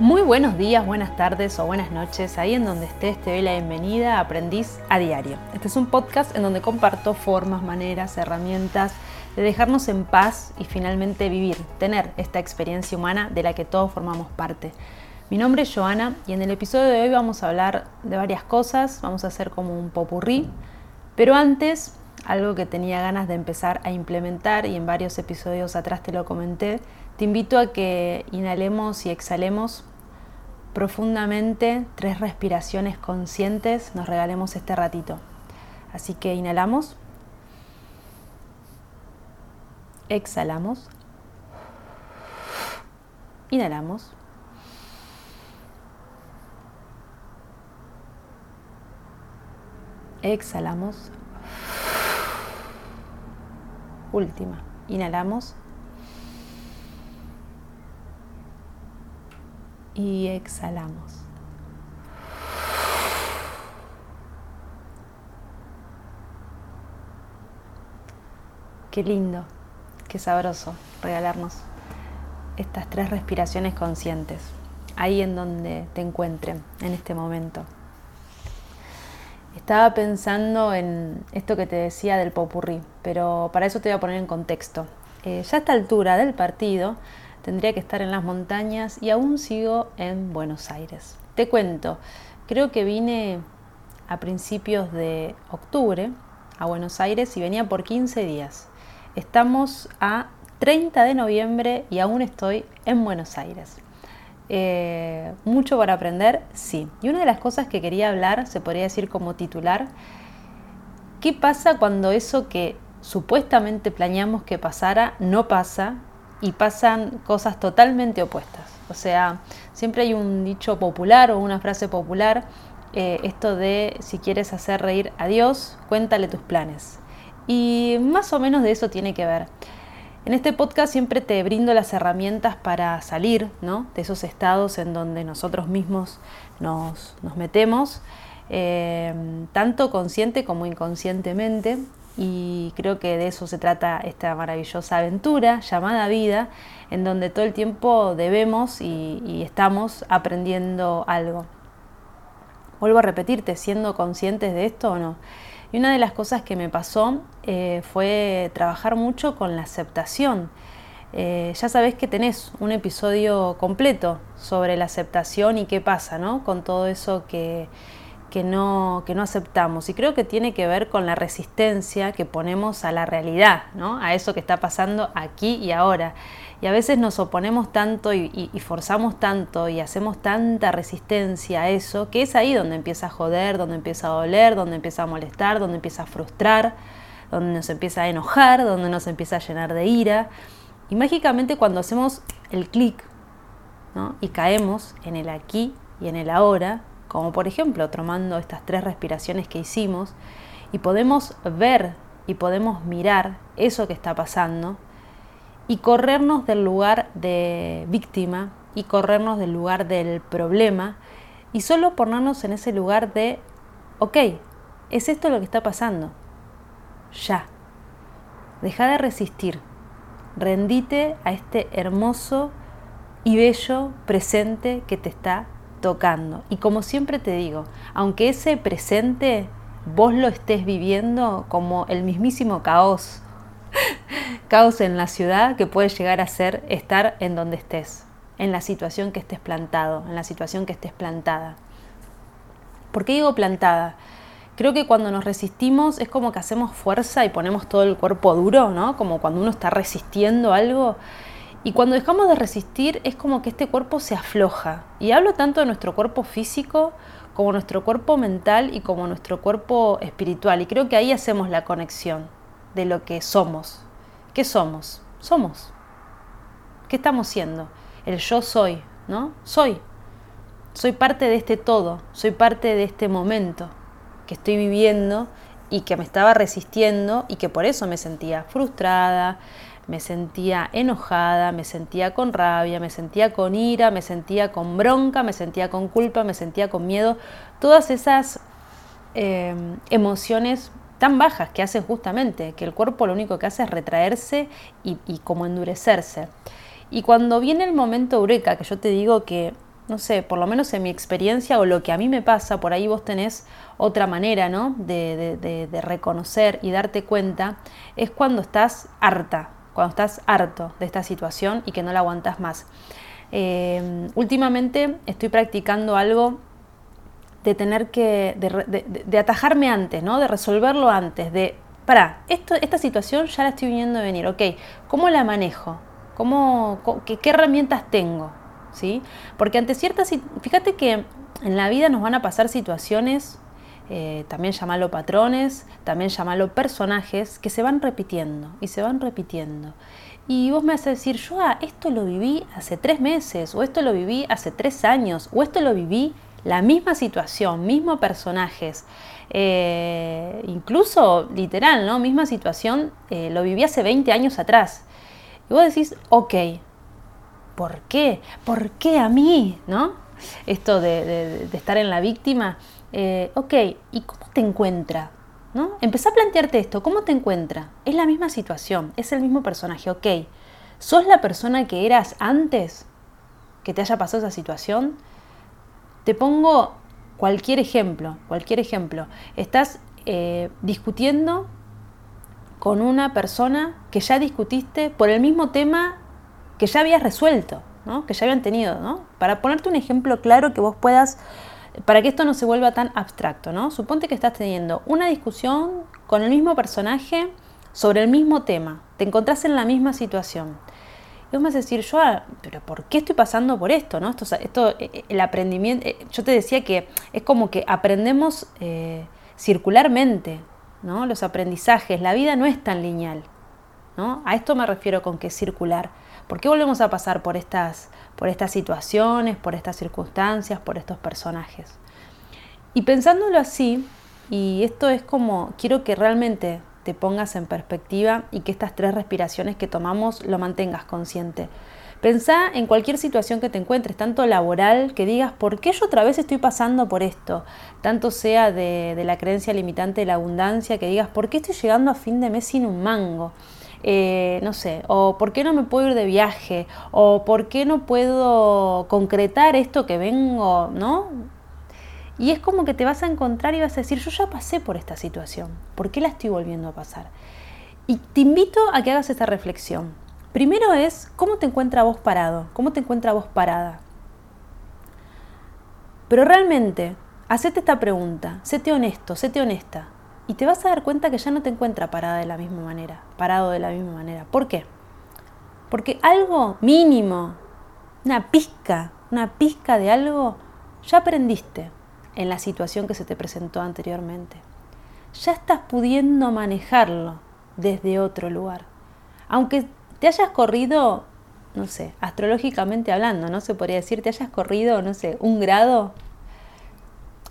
Muy buenos días, buenas tardes o buenas noches. Ahí en donde estés te doy la bienvenida a Aprendiz a Diario. Este es un podcast en donde comparto formas, maneras, herramientas de dejarnos en paz y finalmente vivir, tener esta experiencia humana de la que todos formamos parte. Mi nombre es Joana y en el episodio de hoy vamos a hablar de varias cosas, vamos a hacer como un popurrí, pero antes algo que tenía ganas de empezar a implementar y en varios episodios atrás te lo comenté, te invito a que inhalemos y exhalemos profundamente, tres respiraciones conscientes, nos regalemos este ratito. Así que inhalamos, exhalamos, inhalamos, exhalamos, última, inhalamos. Y exhalamos. Qué lindo, qué sabroso regalarnos estas tres respiraciones conscientes, ahí en donde te encuentren en este momento. Estaba pensando en esto que te decía del popurrí, pero para eso te voy a poner en contexto. Eh, ya a esta altura del partido, tendría que estar en las montañas y aún sigo en Buenos Aires. Te cuento, creo que vine a principios de octubre a Buenos Aires y venía por 15 días. Estamos a 30 de noviembre y aún estoy en Buenos Aires. Eh, mucho para aprender, sí. Y una de las cosas que quería hablar, se podría decir como titular, ¿qué pasa cuando eso que supuestamente planeamos que pasara no pasa y pasan cosas totalmente opuestas. O sea, siempre hay un dicho popular o una frase popular, eh, esto de si quieres hacer reír a Dios, cuéntale tus planes. Y más o menos de eso tiene que ver. En este podcast siempre te brindo las herramientas para salir ¿no? de esos estados en donde nosotros mismos nos, metemos, eh, tanto consciente como inconscientemente, y creo que de eso se trata esta maravillosa aventura llamada vida, en donde todo el tiempo debemos y, estamos aprendiendo algo. Vuelvo a repetirte, siendo conscientes de esto o no. Y una de las cosas que me pasó eh, fue trabajar mucho con la aceptación. Eh, ya sabés que tenés un episodio completo sobre la aceptación y qué pasa ¿no? con todo eso que, que no, que no aceptamos. Y creo que tiene que ver con la resistencia que ponemos a la realidad, ¿no? a eso que está pasando aquí y ahora. Y a veces nos oponemos tanto y, forzamos tanto y hacemos tanta resistencia a eso, que es ahí donde empieza a joder, donde empieza a doler, donde empieza a molestar, donde empieza a frustrar, donde nos empieza a enojar, donde nos empieza a llenar de ira. Y mágicamente cuando hacemos el clic ¿no? y caemos en el aquí y en el ahora, como por ejemplo tomando estas tres respiraciones que hicimos, y podemos ver y podemos mirar eso que está pasando y corrernos del lugar de víctima y corrernos del lugar del problema y solo ponernos en ese lugar de, ok, es esto lo que está pasando, ya, deja de resistir, rendite a este hermoso y bello presente que te está tocando. Y como siempre te digo, aunque ese presente vos lo estés viviendo como el mismísimo caos, caos en la ciudad que puede llegar a ser estar en donde estés, en la situación que estés plantado, en la situación que estés plantada. ¿Por qué digo plantada? Creo que cuando nos resistimos es como que hacemos fuerza y ponemos todo el cuerpo duro, ¿no? Como cuando uno está resistiendo algo y cuando dejamos de resistir es como que este cuerpo se afloja. Y hablo tanto de nuestro cuerpo físico como nuestro cuerpo mental y como nuestro cuerpo espiritual. Y creo que ahí hacemos la conexión de lo que somos. ¿Qué somos? Somos. ¿Qué estamos siendo? El yo soy, ¿no? Soy. Soy parte de este todo, soy parte de este momento que estoy viviendo y que me estaba resistiendo y que por eso me sentía frustrada, me sentía enojada, me sentía con rabia, me sentía con ira, me sentía con bronca, me sentía con culpa, me sentía con miedo, todas esas eh, emociones tan bajas que hacen justamente que el cuerpo lo único que hace es retraerse y, como endurecerse. Y cuando viene el momento eureka, que yo te digo que no sé, por lo menos en mi experiencia o lo que a mí me pasa, por ahí vos tenés otra manera, ¿no? De, de reconocer y darte cuenta, es cuando estás harta, cuando estás harto de esta situación y que no la aguantas más. Eh, últimamente estoy practicando algo de tener que, de, atajarme antes, ¿no? De resolverlo antes, de, para, esto, esta situación ya la estoy viendo venir, ok, ¿cómo la manejo? ¿Cómo, qué, herramientas tengo? ¿Sí? Porque ante ciertas, fíjate que en la vida nos van a pasar situaciones, eh, también llamarlo patrones, también llamarlo personajes, que se van repitiendo y se van repitiendo. Y vos me vas a decir, yo ah, esto lo viví hace tres meses, o esto lo viví hace tres años, o esto lo viví la misma situación, mismos personajes, eh, incluso literal, ¿no? Misma situación, eh, lo viví hace 20 años atrás. Y vos decís, ok, ¿por qué? ¿Por qué a mí? ¿No? Esto de, estar en la víctima. Eh, ok, ¿y cómo te encuentra? ¿No? Empezá a plantearte esto, ¿cómo te encuentra? Es la misma situación, es el mismo personaje, ok. ¿Sos la persona que eras antes que te haya pasado esa situación? Te pongo cualquier ejemplo, cualquier ejemplo. Estás eh, discutiendo con una persona que ya discutiste por el mismo tema que ya habías resuelto, ¿no? que ya habían tenido. ¿no? Para ponerte un ejemplo claro que vos puedas, para que esto no se vuelva tan abstracto, ¿no? suponte que estás teniendo una discusión con el mismo personaje sobre el mismo tema, te encontrás en la misma situación. Y vos me vas a decir, yo, pero ¿por qué estoy pasando por esto? ¿no? Esto, esto eh, eh, el aprendimiento, eh, yo te decía que es como que aprendemos circularmente, ¿no? Los aprendizajes, la vida no es tan lineal, ¿no? A esto me refiero con que es circular. ¿Por qué volvemos a pasar por estas, por estas situaciones, por estas circunstancias, por estos personajes? Y pensándolo así, y esto es como, quiero que realmente te pongas en perspectiva y que estas tres respiraciones que tomamos lo mantengas consciente. Pensá en cualquier situación que te encuentres, tanto laboral, que digas, ¿por qué yo otra vez estoy pasando por esto? Tanto sea de, la creencia limitante de la abundancia, que digas, ¿por qué estoy llegando a fin de mes sin un mango? Eh, no sé, o por qué no me puedo ir de viaje, o por qué no puedo concretar esto que vengo, ¿no? Y es como que te vas a encontrar y vas a decir, yo ya pasé por esta situación, ¿por qué la estoy volviendo a pasar? Y te invito a que hagas esta reflexión. Primero es, ¿cómo te encuentra vos parado? ¿Cómo te encuentra vos parada? Pero realmente, hacete esta pregunta, séte honesto, séte honesta, y te vas a dar cuenta que ya no te encuentra parada de la misma manera, parado de la misma manera. ¿Por qué? Porque algo mínimo, una pizca, una pizca de algo, ya aprendiste, en la situación que se te presentó anteriormente. Ya estás pudiendo manejarlo desde otro lugar. Aunque te hayas corrido, no sé, astrológicamente hablando, no se podría decir, te hayas corrido, no sé, un grado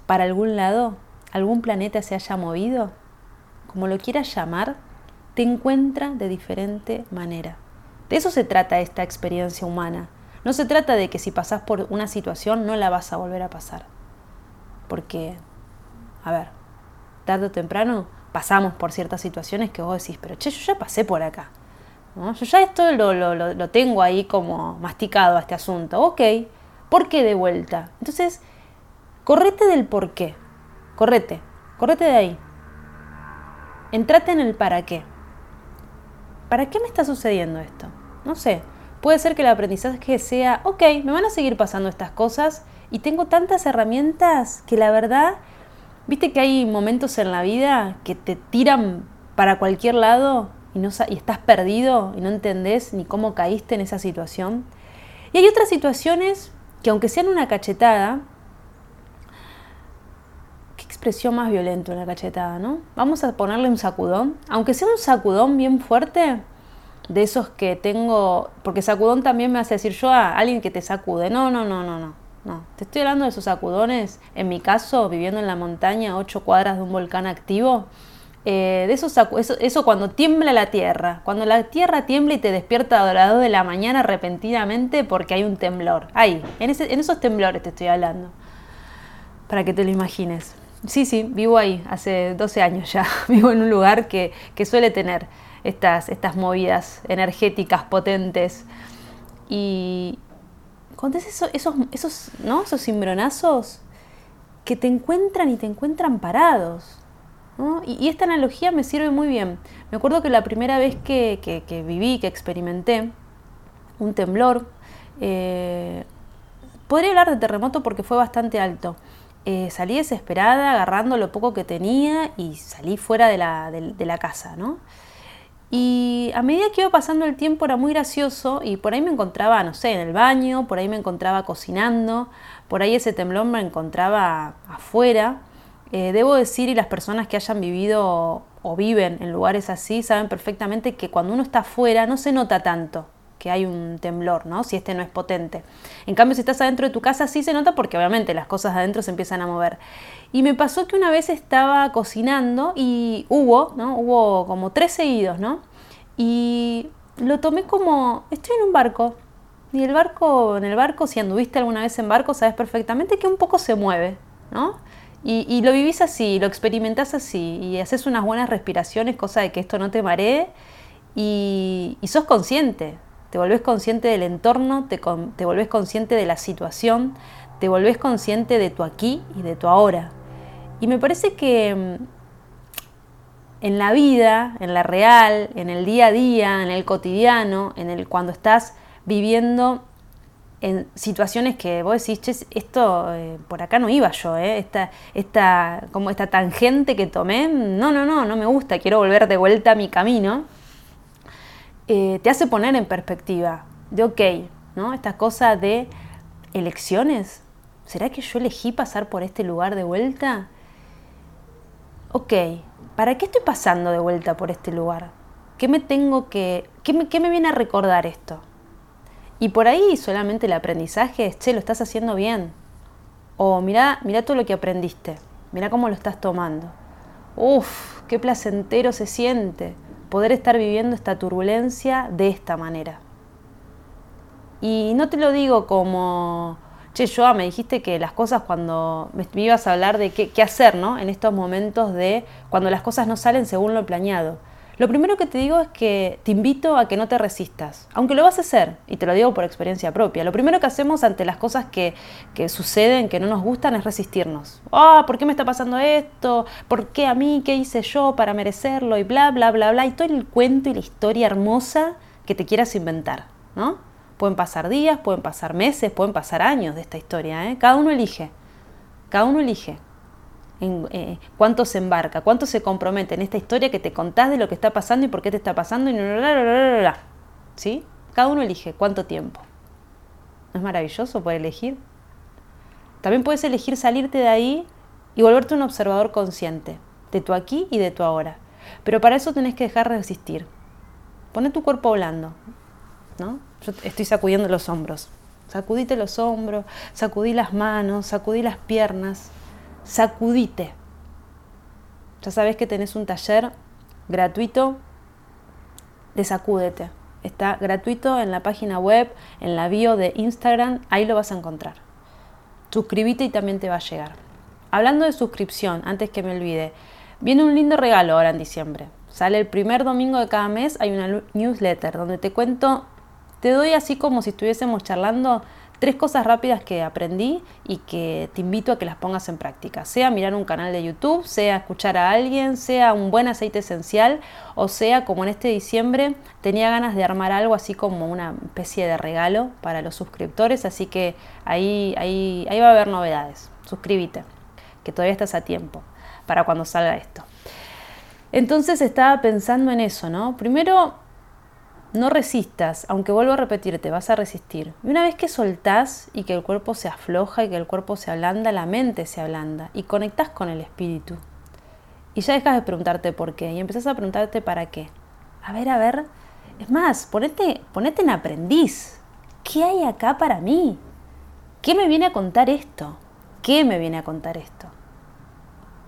para algún lado, algún planeta se haya movido, como lo quieras llamar, te encuentra de diferente manera. De eso se trata esta experiencia humana. No se trata de que si pasás por una situación no la vas a volver a pasar porque, a ver, tarde o temprano pasamos por ciertas situaciones que vos decís, pero che, yo ya pasé por acá. ¿no? Yo ya esto lo, lo, lo, tengo ahí como masticado a este asunto. Ok, ¿por qué de vuelta? Entonces, correte del por qué. Correte, correte de ahí. Entrate en el para qué. ¿Para qué me está sucediendo esto? No sé. Puede ser que el aprendizaje sea, ok, me van a seguir pasando estas cosas y tengo tantas herramientas que la verdad, viste que hay momentos en la vida que te tiran para cualquier lado y, no, y estás perdido y no entendés ni cómo caíste en esa situación. Y hay otras situaciones que aunque sean una cachetada, expresión más violenta una cachetada, ¿no? Vamos a ponerle un sacudón, aunque sea un sacudón bien fuerte, de esos que tengo, porque sacudón también me hace decir yo a alguien que te sacude, no, no, no, no, no. No, te estoy hablando de esos sacudones, en mi caso, viviendo en la montaña, ocho cuadras de un volcán activo, eh, de esos eso, eso, cuando tiembla la tierra, cuando la tierra tiembla y te despierta a las 2 de la mañana repentinamente porque hay un temblor. Ahí, en, en esos temblores te estoy hablando, para que te lo imagines. Sí, sí, vivo ahí, hace 12 años ya, vivo en un lugar que, que suele tener estas, estas movidas energéticas potentes. Y, cuando esos, esos, ¿no? esos cimbronazos que te encuentran y te encuentran parados. Y, esta analogía me sirve muy bien. Me acuerdo que la primera vez que, que, viví, que experimenté un temblor, eh, podría hablar de terremoto porque fue bastante alto. Eh, salí desesperada, agarrando lo poco que tenía y salí fuera de la, de la casa, ¿no? Y a medida que iba pasando el tiempo era muy gracioso y por ahí me encontraba, no sé, en el baño, por ahí me encontraba cocinando, por ahí ese temblor me encontraba afuera. Eh, debo decir, y las personas que hayan vivido o viven en lugares así saben perfectamente que cuando uno está afuera no se nota tanto que hay un temblor, ¿no? Si este no es potente. En cambio, si estás adentro de tu casa sí se nota porque obviamente las cosas adentro se empiezan a mover. Y me pasó que una vez estaba cocinando y hubo, ¿no? Hubo como tres seguidos, ¿no? Y lo tomé como, estoy en un barco. Y el barco, en el barco, si anduviste alguna vez en barco, sabes perfectamente que un poco se mueve, ¿no? Y, lo vivís así, lo experimentás así, y haces unas buenas respiraciones, cosa de que esto no te maree, y, sos consciente, te volvés consciente del entorno, te, te volvés consciente de la situación, te volvés consciente de tu aquí y de tu ahora. Y me parece que mm, en la vida, en la real, en el día a día, en el cotidiano, en el cuando estás viviendo en situaciones que vos decís, esto eh, por acá no iba yo, eh, esta, esta, como esta tangente que tomé, no, no, no, no me gusta, quiero volver de vuelta a mi camino, eh, te hace poner en perspectiva de, ok, ¿no? Esta cosa de elecciones, ¿será que yo elegí pasar por este lugar de vuelta? Ok, ¿para qué estoy pasando de vuelta por este lugar? ¿Qué me tengo que, qué me, qué me viene a recordar esto? Y por ahí solamente el aprendizaje es, che, lo estás haciendo bien. O mira, mira todo lo que aprendiste, mira cómo lo estás tomando. Uf, qué placentero se siente poder estar viviendo esta turbulencia de esta manera. Y no te lo digo como, che, Joa, me dijiste que las cosas cuando me ibas a hablar de qué, qué hacer, ¿no? En estos momentos de cuando las cosas no salen según lo planeado. Lo primero que te digo es que te invito a que no te resistas, aunque lo vas a hacer, y te lo digo por experiencia propia. Lo primero que hacemos ante las cosas que, suceden, que no nos gustan, es resistirnos. Ah, ¿por qué me está pasando esto? ¿Por qué a mí? ¿Qué hice yo para merecerlo? Y bla, bla, bla, bla. Y todo el cuento y la historia hermosa que te quieras inventar, ¿no? Pueden pasar días, pueden pasar meses, pueden pasar años de esta historia, ¿eh? Cada uno elige. Cada uno elige en, eh, cuánto se embarca, cuánto se compromete en esta historia que te contás de lo que está pasando y por qué te está pasando y ¿Sí? Cada uno elige cuánto tiempo. ¿No es maravilloso poder elegir? También puedes elegir salirte de ahí y volverte un observador consciente de tu aquí y de tu ahora. Pero para eso tenés que dejar de resistir. Pone tu cuerpo blando. ¿no? Yo estoy sacudiendo los hombros. Sacudite los hombros, sacudí las manos, sacudí las piernas sacudite. Ya sabes que tenés un taller gratuito de Sacúdete. Está gratuito en la página web, en la bio de Instagram, ahí lo vas a encontrar. Suscríbete y también te va a llegar. Hablando de suscripción, antes que me olvide, viene un lindo regalo ahora en diciembre. Sale el primer domingo de cada mes, hay una newsletter donde te cuento, te doy así como si estuviésemos charlando Tres cosas rápidas que aprendí y que te invito a que las pongas en práctica. Sea mirar un canal de YouTube, sea escuchar a alguien, sea un buen aceite esencial o sea como en este diciembre tenía ganas de armar algo así como una especie de regalo para los suscriptores. Así que ahí, ahí, ahí va a haber novedades. Suscríbete, que todavía estás a tiempo para cuando salga esto. Entonces estaba pensando en eso, ¿no? Primero no resistas, aunque vuelvo a repetirte, vas a resistir. Y una vez que soltás y que el cuerpo se afloja y que el cuerpo se ablanda, la mente se ablanda y conectas con el espíritu. Y ya dejas de preguntarte por qué y empezás a preguntarte para qué. A ver, a ver. Es más, ponete, ponete en aprendiz. ¿Qué hay acá para mí? ¿Qué me viene a contar esto? ¿Qué me viene a contar esto?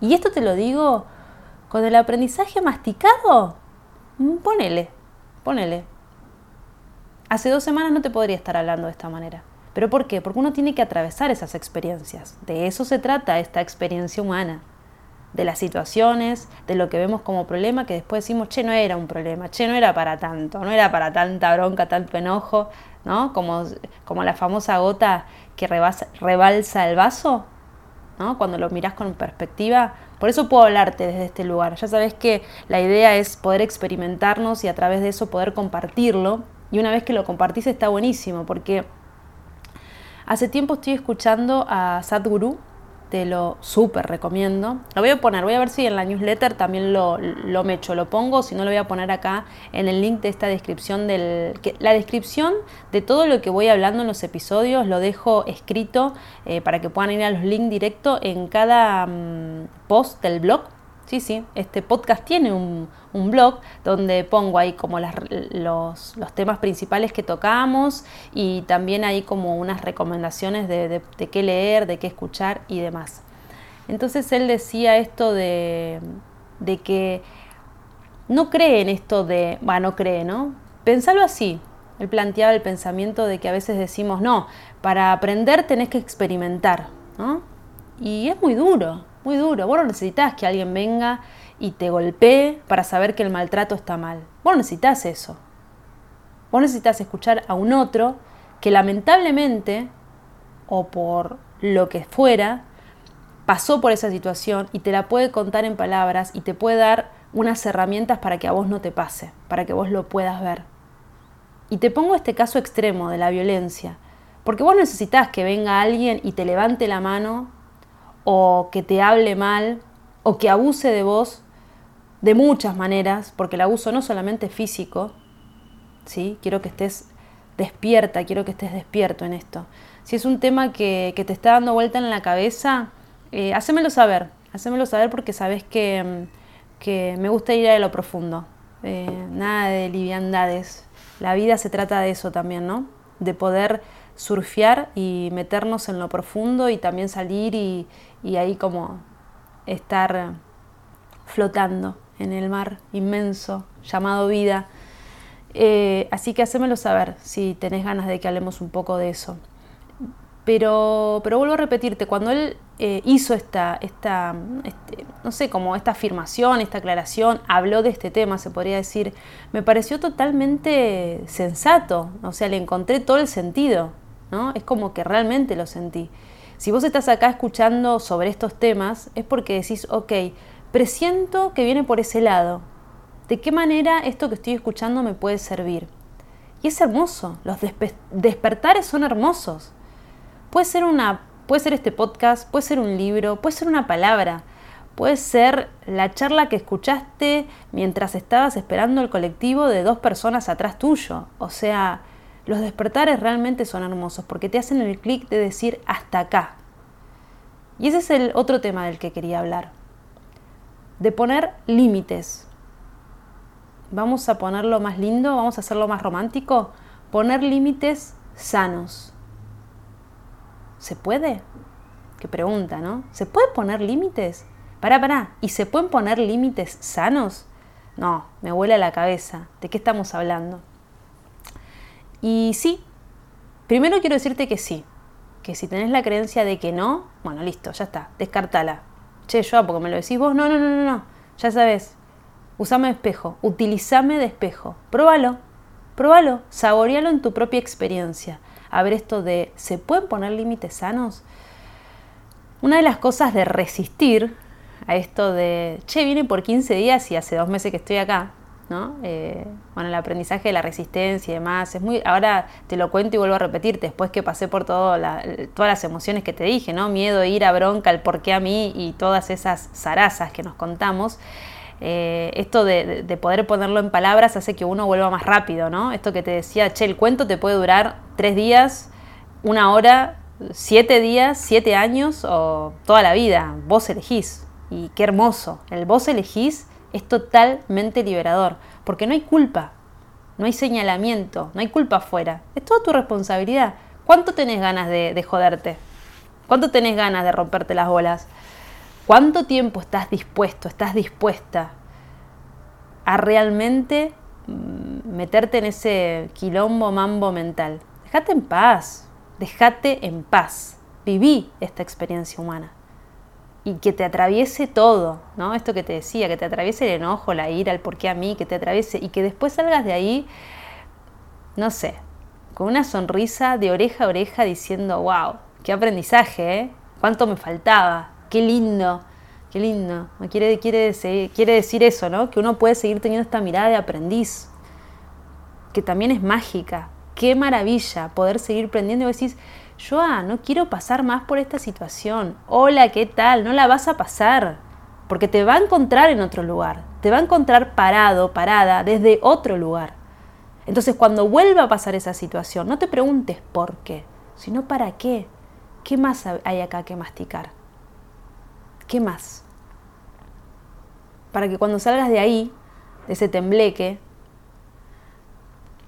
Y esto te lo digo con el aprendizaje masticado. Mm, ponele, ponele. Hace dos semanas no te podría estar hablando de esta manera. ¿Pero por qué? Porque uno tiene que atravesar esas experiencias. De eso se trata esta experiencia humana. De las situaciones, de lo que vemos como problema, que después decimos, che, no era un problema, che, no era para tanto, no era para tanta bronca, tanto enojo. ¿no? Como, como la famosa gota que rebalsa el vaso, ¿no? Cuando lo miras con perspectiva. Por eso puedo hablarte desde este lugar. Ya sabes que la idea es poder experimentarnos y a través de eso poder compartirlo. Y una vez que lo compartís está buenísimo, porque hace tiempo estoy escuchando a Sadhguru, te lo súper recomiendo. Lo voy a poner, voy a ver si en la newsletter también lo, lo mecho, lo pongo, si no lo voy a poner acá en el link de esta descripción del... La descripción de todo lo que voy hablando en los episodios lo dejo escrito eh, para que puedan ir a los links directos en cada mm, post del blog Sí, sí, este podcast tiene un, blog donde pongo ahí como los, temas principales que tocamos y también hay como unas recomendaciones de, qué leer, de qué escuchar y demás. Entonces él decía esto de, de que no cree en esto de, va, no cree, ¿no? Pensalo así. Él planteaba el pensamiento de que a veces decimos, no, para aprender tenés que experimentar, ¿no? Y es muy duro, muy duro. Vos no necesitas que alguien venga y te golpee para saber que el maltrato está mal. Vos no necesitas eso. Vos necesitas escuchar a un otro que lamentablemente, o por lo que fuera, pasó por esa situación y te la puede contar en palabras y te puede dar unas herramientas para que a vos no te pase, para que vos lo puedas ver. Y te pongo este caso extremo de la violencia, porque vos necesitas que venga alguien y te levante la mano o que te hable mal o que abuse de vos de muchas maneras, porque el abuso no solamente físico, ¿sí? quiero que estés despierta, quiero que estés despierto en esto. Si es un tema que, te está dando vuelta en la cabeza, eh, hacémelo saber, hacémelo saber porque sabes que, que me gusta ir a lo profundo, eh, nada de liviandades. La vida se trata de eso también, ¿no? De poder surfear y meternos en lo profundo y también salir y, y ahí como estar flotando en el mar inmenso llamado vida. Eh, así que hacémelo saber si tenés ganas de que hablemos un poco de eso. Pero, pero vuelvo a repetirte, cuando él eh, hizo esta, esta este, no sé, como esta afirmación, esta aclaración, habló de este tema, se podría decir, me pareció totalmente sensato, o sea, le encontré todo el sentido, ¿no? Es como que realmente lo sentí. Si vos estás acá escuchando sobre estos temas, es porque decís, ok, presiento que viene por ese lado. ¿De qué manera esto que estoy escuchando me puede servir? Y es hermoso, los despertares son hermosos. Puede ser, una, puede ser este podcast, puede ser un libro, puede ser una palabra, puede ser la charla que escuchaste mientras estabas esperando el colectivo de dos personas atrás tuyo. O sea, los despertares realmente son hermosos porque te hacen el clic de decir hasta acá. Y ese es el otro tema del que quería hablar. De poner límites. Vamos a ponerlo más lindo, vamos a hacerlo más romántico. Poner límites sanos. ¿Se puede? Qué pregunta, ¿no? ¿Se puede poner límites? Pará, pará. ¿Y se pueden poner límites sanos? No, me vuela la cabeza. ¿De qué estamos hablando? Y sí, primero quiero decirte que sí, que si tenés la creencia de que no, bueno, listo, ya está, descartala. Che, yo, porque me lo decís vos, no, no, no, no, no, ya sabes, usame espejo, utilizame de espejo, próbalo, próbalo, saborealo en tu propia experiencia. A ver esto de, ¿se pueden poner límites sanos? Una de las cosas de resistir a esto de, che, viene por 15 días y hace dos meses que estoy acá, eh, bueno, el aprendizaje de la resistencia y demás, es muy, ahora te lo cuento y vuelvo a repetir, después que pasé por todas las emociones que te dije, ¿no? Miedo, ira, bronca, el por qué a mí y todas esas zarazas que nos contamos. Eh, esto de, poder ponerlo en palabras hace que uno vuelva más rápido, ¿no? Esto que te decía, che, el cuento te puede durar tres días, una hora, siete días, siete años o toda la vida. Vos elegís. Y qué hermoso. El vos elegís es totalmente liberador, porque no hay culpa, no hay señalamiento, no hay culpa afuera, es toda tu responsabilidad. ¿Cuánto tenés ganas de, joderte? ¿Cuánto tenés ganas de romperte las bolas? ¿Cuánto tiempo estás dispuesto, estás dispuesta a realmente mm, meterte en ese quilombo mambo mental? Déjate en paz, déjate en paz. Viví esta experiencia humana y que te atraviese todo, ¿no? Esto que te decía, que te atraviese el enojo, la ira, el por qué a mí, que te atraviese y que después salgas de ahí, no sé, con una sonrisa de oreja a oreja diciendo, wow, qué aprendizaje, ¿eh? ¿Cuánto me faltaba? Qué lindo, qué lindo. Quiere, quiere, quiere decir eso, ¿no? Que uno puede seguir teniendo esta mirada de aprendiz, que también es mágica. Qué maravilla poder seguir aprendiendo y decís, Joa, no quiero pasar más por esta situación. Hola, ¿qué tal? No la vas a pasar. Porque te va a encontrar en otro lugar. Te va a encontrar parado, parada, desde otro lugar. Entonces, cuando vuelva a pasar esa situación, no te preguntes por qué, sino para qué. ¿Qué más hay acá que masticar? ¿Qué más? Para que cuando salgas de ahí, de ese tembleque,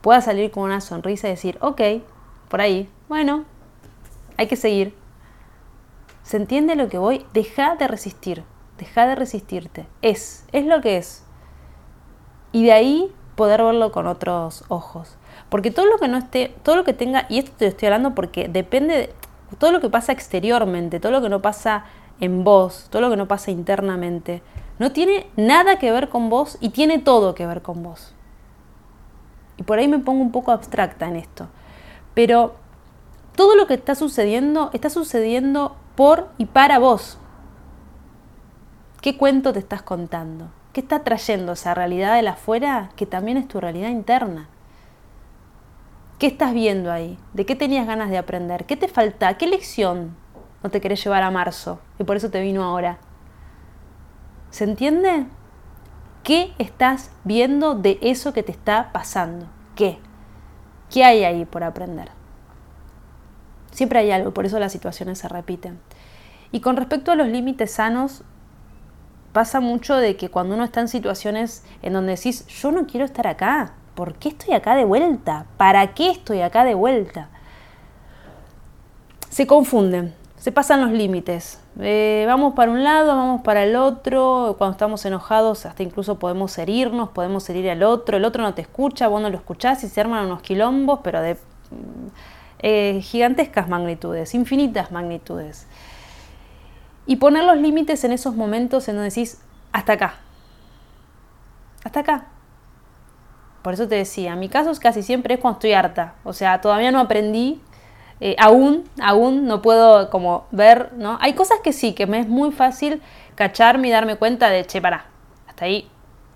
puedas salir con una sonrisa y decir, ok, por ahí, bueno, hay que seguir. ¿Se entiende lo que voy? Deja de resistir, deja de resistirte. Es, es lo que es. Y de ahí poder verlo con otros ojos. Porque todo lo que no esté, todo lo que tenga, y esto te estoy hablando porque depende de todo lo que pasa exteriormente, todo lo que no pasa en vos, todo lo que no pasa internamente, no tiene nada que ver con vos y tiene todo que ver con vos. Y por ahí me pongo un poco abstracta en esto. Pero todo lo que está sucediendo está sucediendo por y para vos. ¿Qué cuento te estás contando? ¿Qué está trayendo esa realidad de la afuera que también es tu realidad interna? ¿Qué estás viendo ahí? ¿De qué tenías ganas de aprender? ¿Qué te falta? ¿Qué lección no te querés llevar a marzo y por eso te vino ahora? ¿Se entiende? ¿Qué estás viendo de eso que te está pasando? ¿Qué? ¿Qué hay ahí por aprender? Siempre hay algo, por eso las situaciones se repiten. Y con respecto a los límites sanos, pasa mucho de que cuando uno está en situaciones en donde decís, yo no quiero estar acá, ¿por qué estoy acá de vuelta? ¿Para qué estoy acá de vuelta? Se confunden, se pasan los límites. Eh, vamos para un lado, vamos para el otro. Cuando estamos enojados, hasta incluso podemos herirnos, podemos herir al otro. El otro no te escucha, vos no lo escuchás y se arman unos quilombos, pero de eh, gigantescas magnitudes, infinitas magnitudes. Y poner los límites en esos momentos en donde decís, hasta acá, hasta acá. Por eso te decía, mi caso casi siempre es cuando estoy harta, o sea, todavía no aprendí, eh, aún, aún no puedo como ver, ¿no? Hay cosas que sí, que me es muy fácil cacharme y darme cuenta de, che, para, hasta ahí,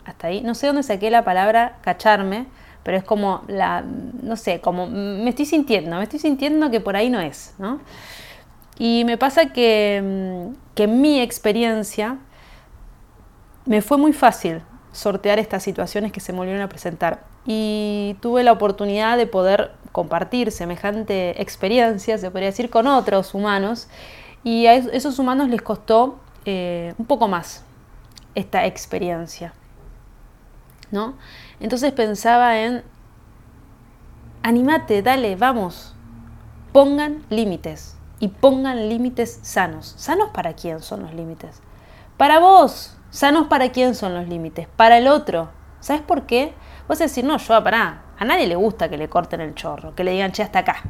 hasta ahí. No sé dónde saqué la palabra cacharme, pero es como la, no sé, como me estoy sintiendo, me estoy sintiendo que por ahí no es, ¿no? Y me pasa que, mm, que en mi experiencia me fue muy fácil sortear estas situaciones que se me volvieron a presentar. Y tuve la oportunidad de poder compartir semejante experiencia, se podría decir, con otros humanos. Y a esos humanos les costó eh, un poco más esta experiencia. ¿no? Entonces pensaba en, animate, dale, vamos, pongan límites y pongan límites sanos. ¿Sanos para quién son los límites? Para vos. ¿Sanos para quién son los límites? Para el otro. ¿Sabes por qué? Vas a decir, no, yo, pará, a nadie le gusta que le corten el chorro, que le digan, che, hasta acá.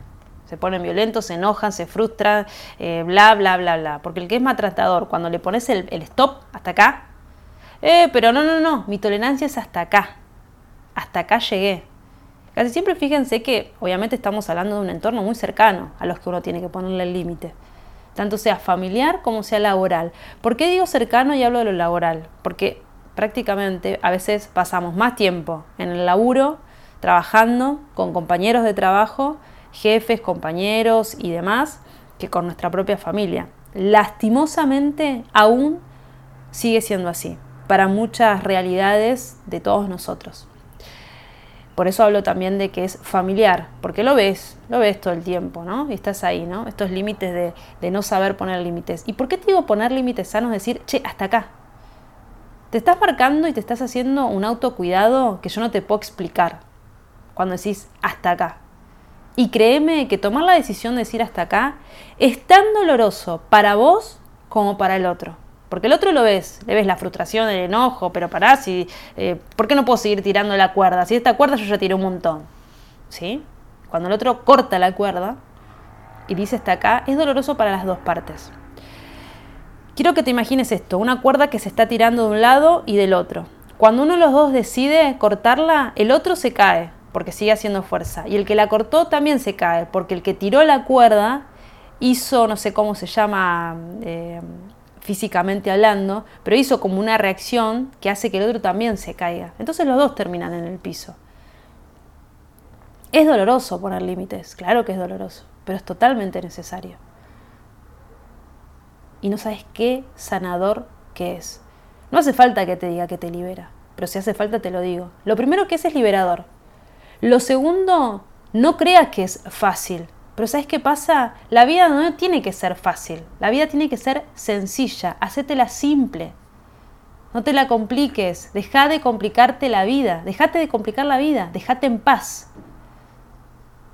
Se ponen violentos, se enojan, se frustran, eh, bla, bla, bla, bla. Porque el que es maltratador, cuando le pones el, el stop hasta acá, eh, pero no, no, no, mi tolerancia es hasta acá. Hasta acá llegué. Casi siempre fíjense que obviamente estamos hablando de un entorno muy cercano a los que uno tiene que ponerle el límite. Tanto sea familiar como sea laboral. ¿Por qué digo cercano y hablo de lo laboral? Porque prácticamente a veces pasamos más tiempo en el laburo, trabajando con compañeros de trabajo, jefes, compañeros y demás, que con nuestra propia familia. Lastimosamente aún sigue siendo así para muchas realidades de todos nosotros. Por eso hablo también de que es familiar, porque lo ves, lo ves todo el tiempo, ¿no? Y estás ahí, ¿no? Estos límites de, de no saber poner límites. ¿Y por qué te digo poner límites sanos? Decir, che, hasta acá. Te estás marcando y te estás haciendo un autocuidado que yo no te puedo explicar cuando decís hasta acá. Y créeme que tomar la decisión de decir hasta acá es tan doloroso para vos como para el otro. Porque el otro lo ves, le ves la frustración, el enojo, pero pará, si, eh, ¿por qué no puedo seguir tirando la cuerda? Si esta cuerda yo ya tiré un montón. ¿Sí? Cuando el otro corta la cuerda y dice hasta acá, es doloroso para las dos partes. Quiero que te imagines esto, una cuerda que se está tirando de un lado y del otro. Cuando uno de los dos decide cortarla, el otro se cae, porque sigue haciendo fuerza. Y el que la cortó también se cae, porque el que tiró la cuerda hizo, no sé cómo se llama eh, físicamente hablando, pero hizo como una reacción que hace que el otro también se caiga. Entonces los dos terminan en el piso. Es doloroso poner límites, claro que es doloroso, pero es totalmente necesario. Y no sabes qué sanador que es. No hace falta que te diga que te libera, pero si hace falta te lo digo. Lo primero que es es liberador. Lo segundo, no creas que es fácil. Pero ¿sabes qué pasa? La vida no tiene que ser fácil. La vida tiene que ser sencilla. Hacétela simple. No te la compliques. Deja de complicarte la vida. Dejate de complicar la vida. Dejate en paz.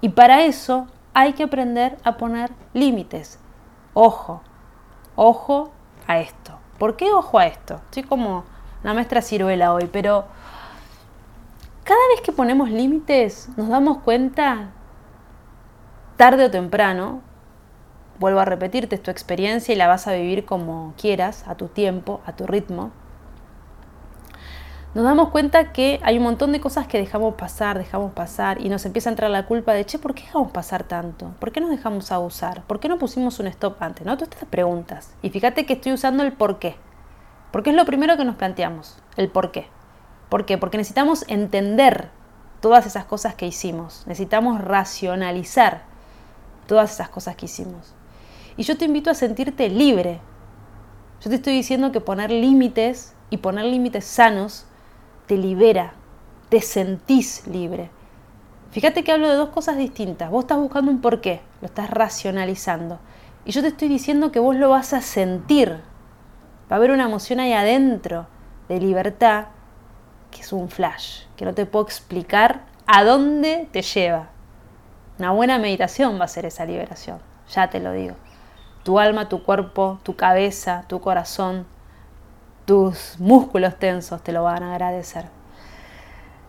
Y para eso hay que aprender a poner límites. Ojo. Ojo a esto. ¿Por qué ojo a esto? Estoy como la maestra ciruela hoy, pero cada vez que ponemos límites nos damos cuenta, tarde o temprano, vuelvo a repetirte, es tu experiencia y la vas a vivir como quieras, a tu tiempo, a tu ritmo, nos damos cuenta que hay un montón de cosas que dejamos pasar, dejamos pasar y nos empieza a entrar la culpa de, che, ¿por qué dejamos pasar tanto? ¿Por qué nos dejamos abusar? ¿Por qué no pusimos un stop antes? ¿No? Todas estas preguntas. Y fíjate que estoy usando el por qué. Porque es lo primero que nos planteamos, el por qué. ¿Por qué? Porque necesitamos entender todas esas cosas que hicimos. Necesitamos racionalizar todas esas cosas que hicimos. Y yo te invito a sentirte libre. Yo te estoy diciendo que poner límites y poner límites sanos te libera, te sentís libre. Fíjate que hablo de dos cosas distintas. Vos estás buscando un porqué, lo estás racionalizando. Y yo te estoy diciendo que vos lo vas a sentir. Va a haber una emoción ahí adentro de libertad que es un flash, que no te puedo explicar a dónde te lleva. Una buena meditación va a ser esa liberación, ya te lo digo. Tu alma, tu cuerpo, tu cabeza, tu corazón, tus músculos tensos te lo van a agradecer.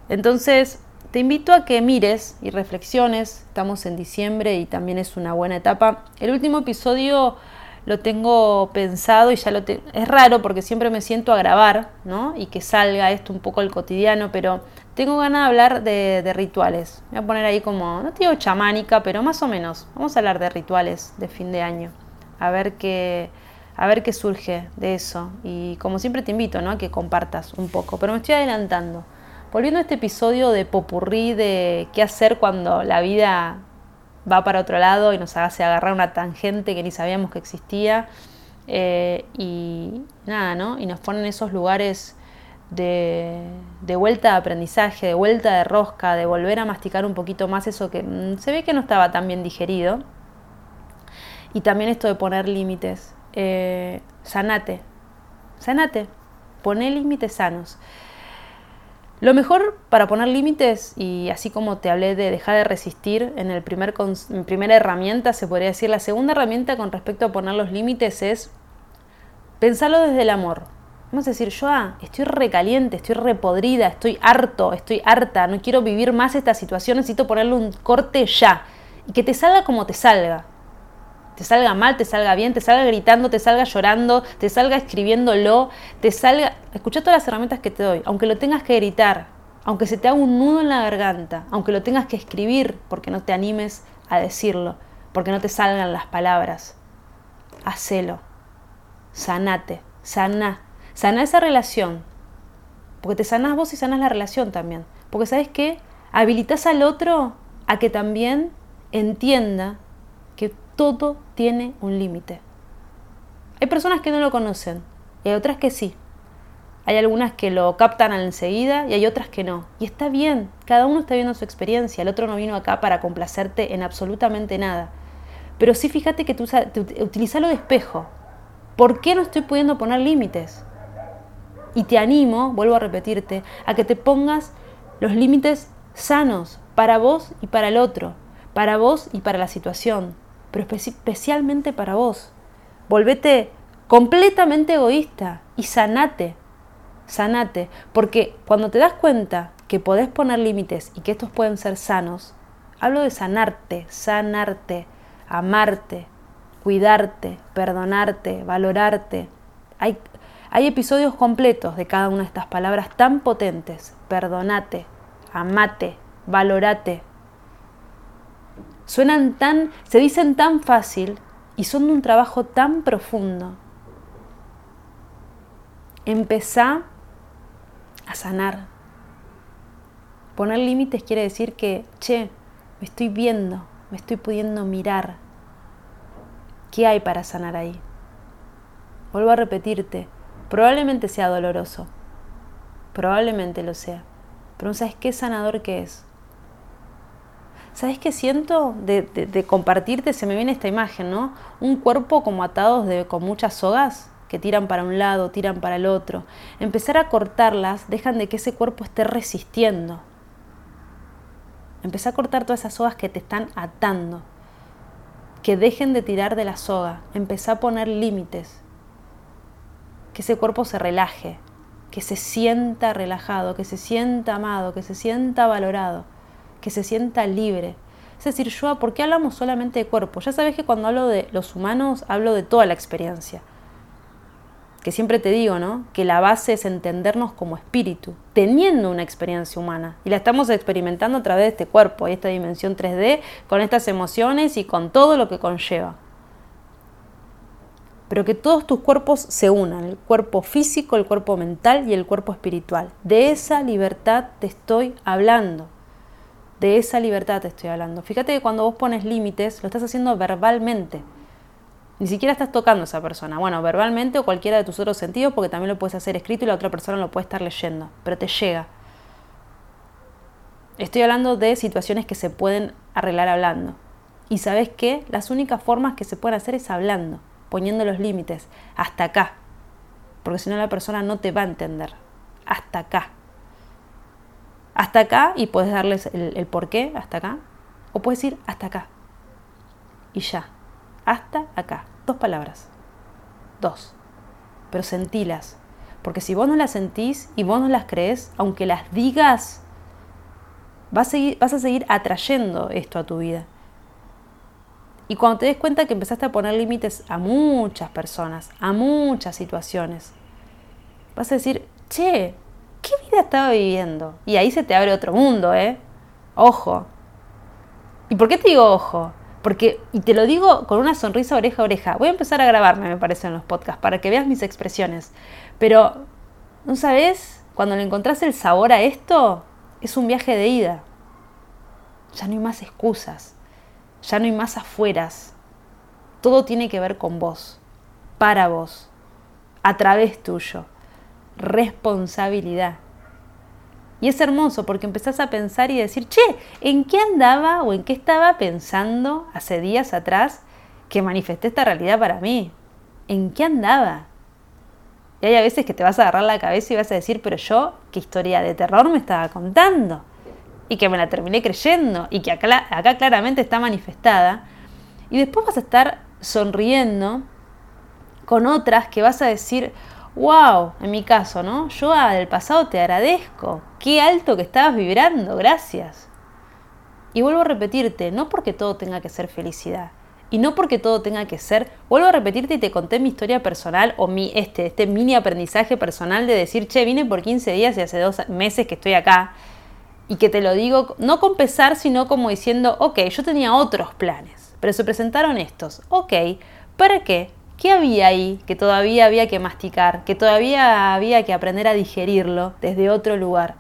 Entonces, te invito a que mires y reflexiones. Estamos en diciembre y también es una buena etapa. El último episodio lo tengo pensado y ya lo tengo. Es raro porque siempre me siento a grabar, ¿no? Y que salga esto un poco al cotidiano, pero tengo ganas de hablar de, rituales. Voy a poner ahí como, no te digo chamánica, pero más o menos. Vamos a hablar de rituales de fin de año. A ver qué, a ver qué surge de eso. Y como siempre te invito ¿no? a que compartas un poco, pero me estoy adelantando. Volviendo a este episodio de popurrí de qué hacer cuando la vida va para otro lado y nos hace agarrar una tangente que ni sabíamos que existía. Eh, y nada, ¿no? Y nos ponen esos lugares de, vuelta de aprendizaje, de vuelta de rosca, de volver a masticar un poquito más eso que mm, se ve que no estaba tan bien digerido. Y también esto de poner límites eh, sanate, sanate, poné límites sanos. Lo mejor para poner límites, y así como te hablé de dejar de resistir en el primer primera herramienta, se podría decir, la segunda herramienta con respecto a poner los límites es pensarlo desde el amor. Vamos a decir, yo ah, estoy recaliente, estoy repodrida, estoy harto, estoy harta, no quiero vivir más esta situación, necesito ponerle un corte ya. Y que te salga como te salga te salga mal, te salga bien, te salga gritando, te salga llorando, te salga escribiéndolo, te salga... Escucha todas las herramientas que te doy, aunque lo tengas que gritar, aunque se te haga un nudo en la garganta, aunque lo tengas que escribir porque no te animes a decirlo, porque no te salgan las palabras. Hacelo. Sanate. Sana. Sana esa relación. Porque te sanas vos y sanas la relación también. Porque sabes qué? Habilitas al otro a que también entienda que todo tiene un límite. Hay personas que no lo conocen y hay otras que sí. Hay algunas que lo captan enseguida y hay otras que no. Y está bien, cada uno está viendo su experiencia, el otro no vino acá para complacerte en absolutamente nada. Pero sí fíjate que tú utilizalo de espejo. ¿Por qué no estoy pudiendo poner límites? Y te animo, vuelvo a repetirte, a que te pongas los límites sanos para vos y para el otro, para vos y para la situación pero especialmente para vos. Volvete completamente egoísta y sanate, sanate, porque cuando te das cuenta que podés poner límites y que estos pueden ser sanos, hablo de sanarte, sanarte, amarte, cuidarte, perdonarte, valorarte. Hay, hay episodios completos de cada una de estas palabras tan potentes. Perdonate, amate, valórate. Suenan tan, se dicen tan fácil y son de un trabajo tan profundo. Empezá a sanar. Poner límites quiere decir que, che, me estoy viendo, me estoy pudiendo mirar. ¿Qué hay para sanar ahí? Vuelvo a repetirte, probablemente sea doloroso, probablemente lo sea, pero ¿sabes qué sanador que es? ¿Sabes qué siento de, compartirte? Se me viene esta imagen, ¿no? Un cuerpo como atados con muchas sogas que tiran para un lado, tiran para el otro. Empezar a cortarlas dejan de que ese cuerpo esté resistiendo. Empezar a cortar todas esas sogas que te están atando. Que dejen de tirar de la soga. Empezar a poner límites. Que ese cuerpo se relaje. Que se sienta relajado, que se sienta amado, que se sienta valorado que se sienta libre. Es decir, yo, ¿por qué hablamos solamente de cuerpo? Ya sabes que cuando hablo de los humanos, hablo de toda la experiencia. Que siempre te digo, ¿no? Que la base es entendernos como espíritu, teniendo una experiencia humana. Y la estamos experimentando a través de este cuerpo y esta dimensión 3D, con estas emociones y con todo lo que conlleva. Pero que todos tus cuerpos se unan, el cuerpo físico, el cuerpo mental y el cuerpo espiritual. De esa libertad te estoy hablando. De esa libertad te estoy hablando. Fíjate que cuando vos pones límites, lo estás haciendo verbalmente. Ni siquiera estás tocando a esa persona. Bueno, verbalmente o cualquiera de tus otros sentidos, porque también lo puedes hacer escrito y la otra persona lo puede estar leyendo, pero te llega. Estoy hablando de situaciones que se pueden arreglar hablando. Y sabes qué? Las únicas formas que se pueden hacer es hablando, poniendo los límites, hasta acá. Porque si no la persona no te va a entender. Hasta acá hasta acá y puedes darles el, por qué hasta acá. O puedes ir hasta acá. Y ya. Hasta acá. Dos palabras. Dos. Pero sentilas. Porque si vos no las sentís y vos no las crees, aunque las digas, vas a seguir atrayendo esto a tu vida. Y cuando te des cuenta que empezaste a poner límites a muchas personas, a muchas situaciones, vas a decir, che, ¿qué vida estaba viviendo? Y ahí se te abre otro mundo, ¿eh? Ojo. ¿Y por qué te digo ojo? Porque, y te lo digo con una sonrisa oreja a oreja, voy a empezar a grabarme, me parece, en los podcasts, para que veas mis expresiones. Pero, ¿no sabes? Cuando le encontrás el sabor a esto, es un viaje de ida. Ya no hay más excusas, ya no hay más afueras. Todo tiene que ver con vos, para vos, a través tuyo responsabilidad. Y es hermoso porque empezás a pensar y decir, che, ¿en qué andaba o en qué estaba pensando hace días atrás que manifesté esta realidad para mí? ¿En qué andaba? Y hay a veces que te vas a agarrar la cabeza y vas a decir, pero yo, ¿qué historia de terror me estaba contando? Y que me la terminé creyendo y que acá, acá claramente está manifestada. Y después vas a estar sonriendo con otras que vas a decir, wow, en mi caso, ¿no? Yo del pasado te agradezco. Qué alto que estabas vibrando, gracias. Y vuelvo a repetirte, no porque todo tenga que ser felicidad. Y no porque todo tenga que ser, vuelvo a repetirte y te conté mi historia personal o mi, este, este mini aprendizaje personal de decir, che, vine por 15 días y hace dos meses que estoy acá. Y que te lo digo, no con pesar, sino como diciendo, ok, yo tenía otros planes, pero se presentaron estos. Ok, ¿para qué? ¿Qué había ahí que todavía había que masticar, que todavía había que aprender a digerirlo desde otro lugar?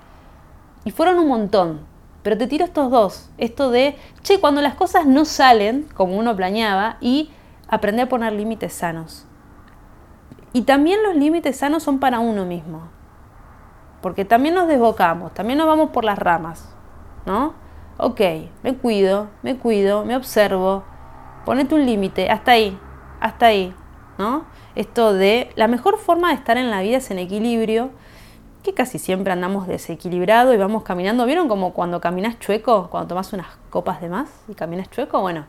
Y fueron un montón, pero te tiro estos dos, esto de, che, cuando las cosas no salen como uno planeaba y aprender a poner límites sanos. Y también los límites sanos son para uno mismo, porque también nos desbocamos, también nos vamos por las ramas, ¿no? Ok, me cuido, me cuido, me observo, ponete un límite, hasta ahí, hasta ahí, ¿no? Esto de la mejor forma de estar en la vida es en equilibrio, que casi siempre andamos desequilibrado y vamos caminando. ¿Vieron como cuando caminas chueco, cuando tomas unas copas de más y caminas chueco? Bueno,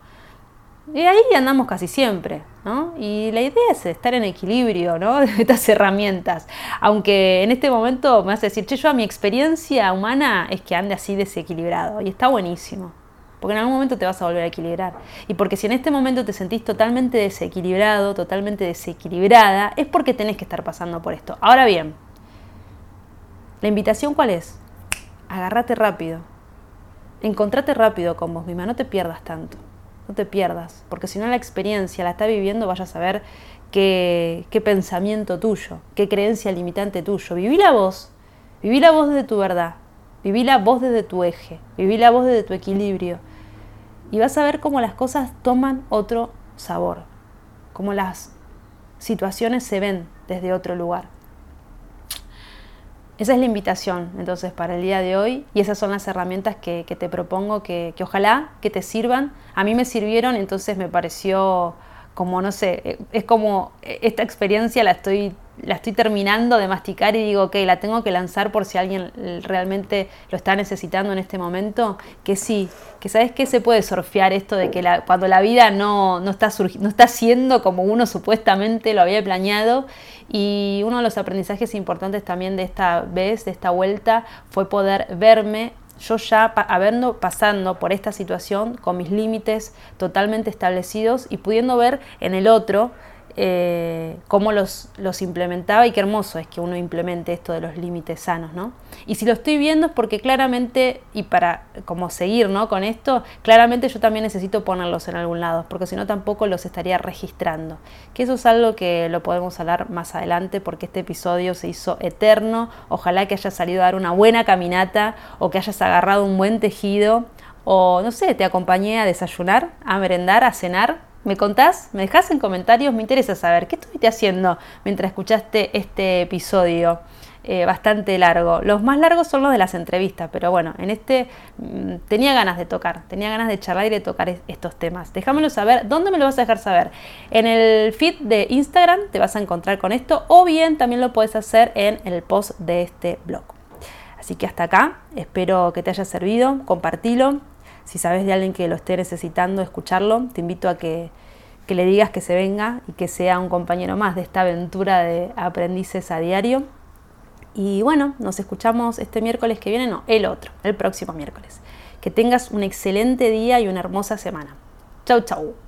y ahí andamos casi siempre, ¿no? Y la idea es estar en equilibrio, ¿no? De estas herramientas. Aunque en este momento me hace decir, che, yo a mi experiencia humana es que ande así desequilibrado y está buenísimo porque en algún momento te vas a volver a equilibrar. Y porque si en este momento te sentís totalmente desequilibrado, totalmente desequilibrada, es porque tenés que estar pasando por esto. Ahora bien, ¿la invitación cuál es? Agárrate rápido. encontrate rápido con vos misma, no te pierdas tanto, no te pierdas, porque si no la experiencia la está viviendo, vayas a ver qué, qué pensamiento tuyo, qué creencia limitante tuyo. Viví la voz, viví la voz de tu verdad, viví la voz desde tu eje, viví la voz desde tu equilibrio. Y vas a ver cómo las cosas toman otro sabor, cómo las situaciones se ven desde otro lugar. Esa es la invitación entonces para el día de hoy y esas son las herramientas que, te propongo que, que, ojalá que te sirvan. A mí me sirvieron, entonces me pareció como, no sé, es como esta experiencia la estoy la estoy terminando de masticar y digo, ok, la tengo que lanzar por si alguien realmente lo está necesitando en este momento, que sí, que sabes que se puede surfear esto de que cuando la vida no, no, está no está siendo como uno supuestamente lo había planeado y uno de los aprendizajes importantes también de esta vez, de esta vuelta, fue poder verme yo ya habiendo pasando por esta situación con mis límites totalmente establecidos y pudiendo ver en el otro eh, cómo los, los, implementaba y qué hermoso es que uno implemente esto de los límites sanos, ¿no? Y si lo estoy viendo es porque claramente, y para como seguir ¿no? con esto, claramente yo también necesito ponerlos en algún lado, porque si no tampoco los estaría registrando. Que eso es algo que lo podemos hablar más adelante porque este episodio se hizo eterno. Ojalá que hayas salido a dar una buena caminata o que hayas agarrado un buen tejido o no sé, te acompañé a desayunar, a merendar, a cenar ¿Me contás? ¿Me dejás en comentarios? Me interesa saber qué estuviste haciendo mientras escuchaste este episodio eh, bastante largo. Los más largos son los de las entrevistas, pero bueno, en este mm, tenía ganas de tocar, tenía ganas de charlar y de tocar estos temas. Déjamelo saber. ¿Dónde me lo vas a dejar saber? En el feed de Instagram te vas a encontrar con esto o bien también lo puedes hacer en el post de este blog. Así que hasta acá, espero que te haya servido, compartilo, si sabes de alguien que lo esté necesitando escucharlo, te invito a que, le digas que se venga y que sea un compañero más de esta aventura de aprendices a diario. Y bueno, nos escuchamos este miércoles que viene, no, el otro, el próximo miércoles. Que tengas un excelente día y una hermosa semana. Chau, chau.